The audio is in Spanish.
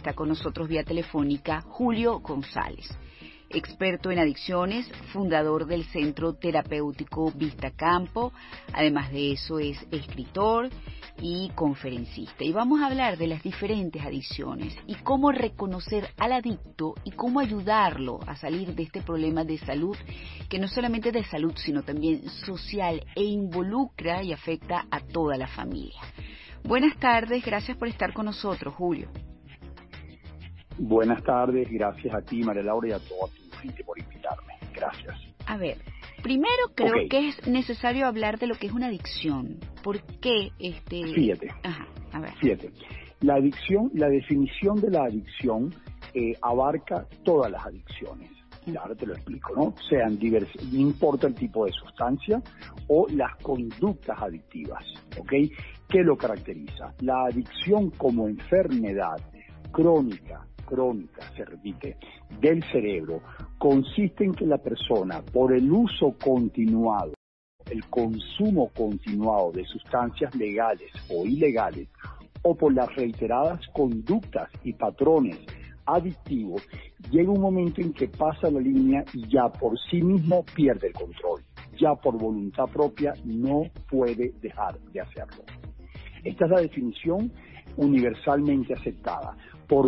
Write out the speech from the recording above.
está con nosotros vía telefónica Julio González experto en adicciones, fundador del Centro Terapéutico Vista Campo. Además de eso es escritor y conferencista. Y vamos a hablar de las diferentes adicciones y cómo reconocer al adicto y cómo ayudarlo a salir de este problema de salud, que no solamente de salud, sino también social e involucra y afecta a toda la familia. Buenas tardes, gracias por estar con nosotros, Julio. Buenas tardes, gracias a ti, María Laura, y a toda tu gente por invitarme. Gracias. A ver, primero creo que es necesario hablar de lo que es una adicción. ¿Por qué este? Fíjate. Ajá, a ver. Fíjate. La adicción, la definición de la adicción eh, abarca todas las adicciones. Y ahora te lo explico, ¿no? Sean diversas, no importa el tipo de sustancia o las conductas adictivas, ¿ok? ¿Qué lo caracteriza? La adicción como enfermedad crónica crónica, se repite, del cerebro consiste en que la persona, por el uso continuado, el consumo continuado de sustancias legales o ilegales, o por las reiteradas conductas y patrones adictivos, llega un momento en que pasa la línea y ya por sí mismo pierde el control. Ya por voluntad propia no puede dejar de hacerlo. Esta es la definición universalmente aceptada por